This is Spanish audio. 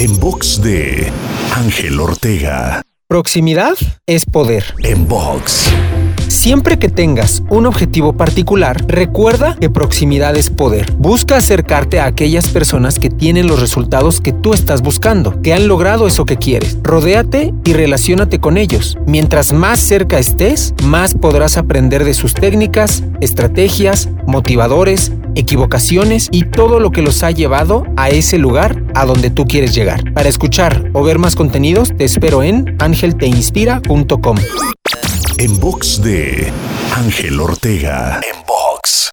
En box de Ángel Ortega. Proximidad es poder. En box. Siempre que tengas un objetivo particular, recuerda que proximidad es poder. Busca acercarte a aquellas personas que tienen los resultados que tú estás buscando, que han logrado eso que quieres. Rodéate y relaciónate con ellos. Mientras más cerca estés, más podrás aprender de sus técnicas, estrategias, motivadores, equivocaciones y todo lo que los ha llevado a ese lugar a donde tú quieres llegar. Para escuchar o ver más contenidos, te espero en angelteinspira.com. En box de Ángel Ortega. En box.